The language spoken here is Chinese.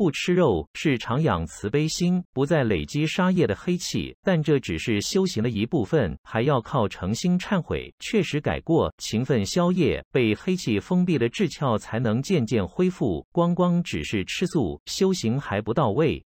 不吃肉是常养慈悲心，不再累积杀业的黑气，但这只是修行的一部分，还要靠诚心忏悔，确实改过，勤奋消业，被黑气封闭的智窍才能渐渐恢复，光光只是吃素，修行还不到位。